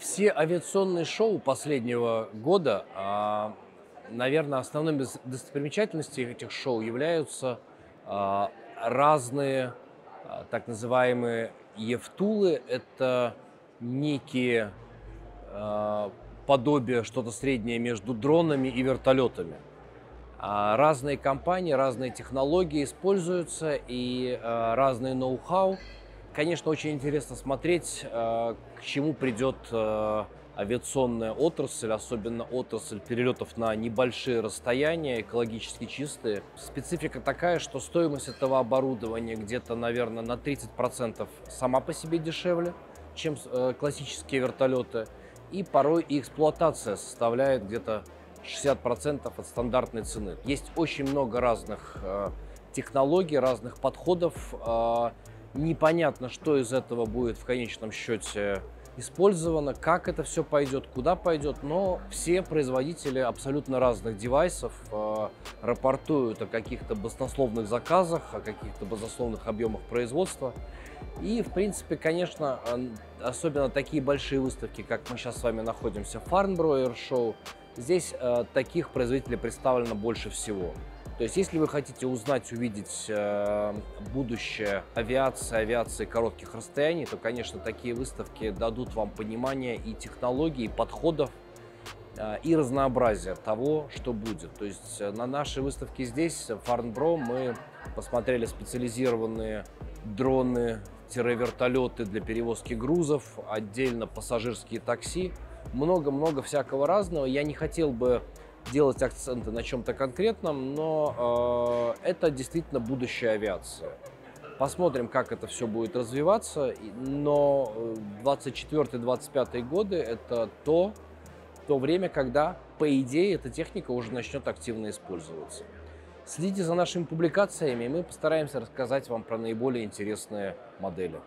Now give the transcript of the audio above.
Все авиационные шоу последнего года, а, наверное, основными достопримечательностями этих шоу являются а, разные а, так называемые Евтулы. Это некие подобия, что-то среднее между дронами и вертолетами. Разные компании, разные технологии используются и разные ноу-хау – Конечно, очень интересно смотреть, э, к чему придет э, авиационная отрасль, особенно отрасль перелетов на небольшие расстояния, экологически чистые. Специфика такая, что стоимость этого оборудования где-то, наверное, на 30% сама по себе дешевле, чем э, классические вертолеты. И порой и эксплуатация составляет где-то 60% от стандартной цены. Есть очень много разных технологий, разных подходов непонятно, что из этого будет в конечном счете использовано, как это все пойдет, куда пойдет, но все производители абсолютно разных девайсов э, рапортуют о каких-то баснословных заказах, о каких-то баснословных объемах производства. И, в принципе, конечно, особенно такие большие выставки, как мы сейчас с вами находимся, Farnborough Air Show, здесь э, таких производителей представлено больше всего. То есть, если вы хотите узнать, увидеть э, будущее авиации, авиации коротких расстояний, то, конечно, такие выставки дадут вам понимание и технологий, и подходов, э, и разнообразия того, что будет. То есть э, на нашей выставке здесь, в Фарнбро, мы посмотрели специализированные дроны-вертолеты для перевозки грузов, отдельно пассажирские такси, много-много всякого разного. Я не хотел бы делать акценты на чем-то конкретном, но э, это действительно будущая авиация. Посмотрим, как это все будет развиваться, но 24-25 э, годы это то, то время, когда, по идее, эта техника уже начнет активно использоваться. Следите за нашими публикациями, и мы постараемся рассказать вам про наиболее интересные модели.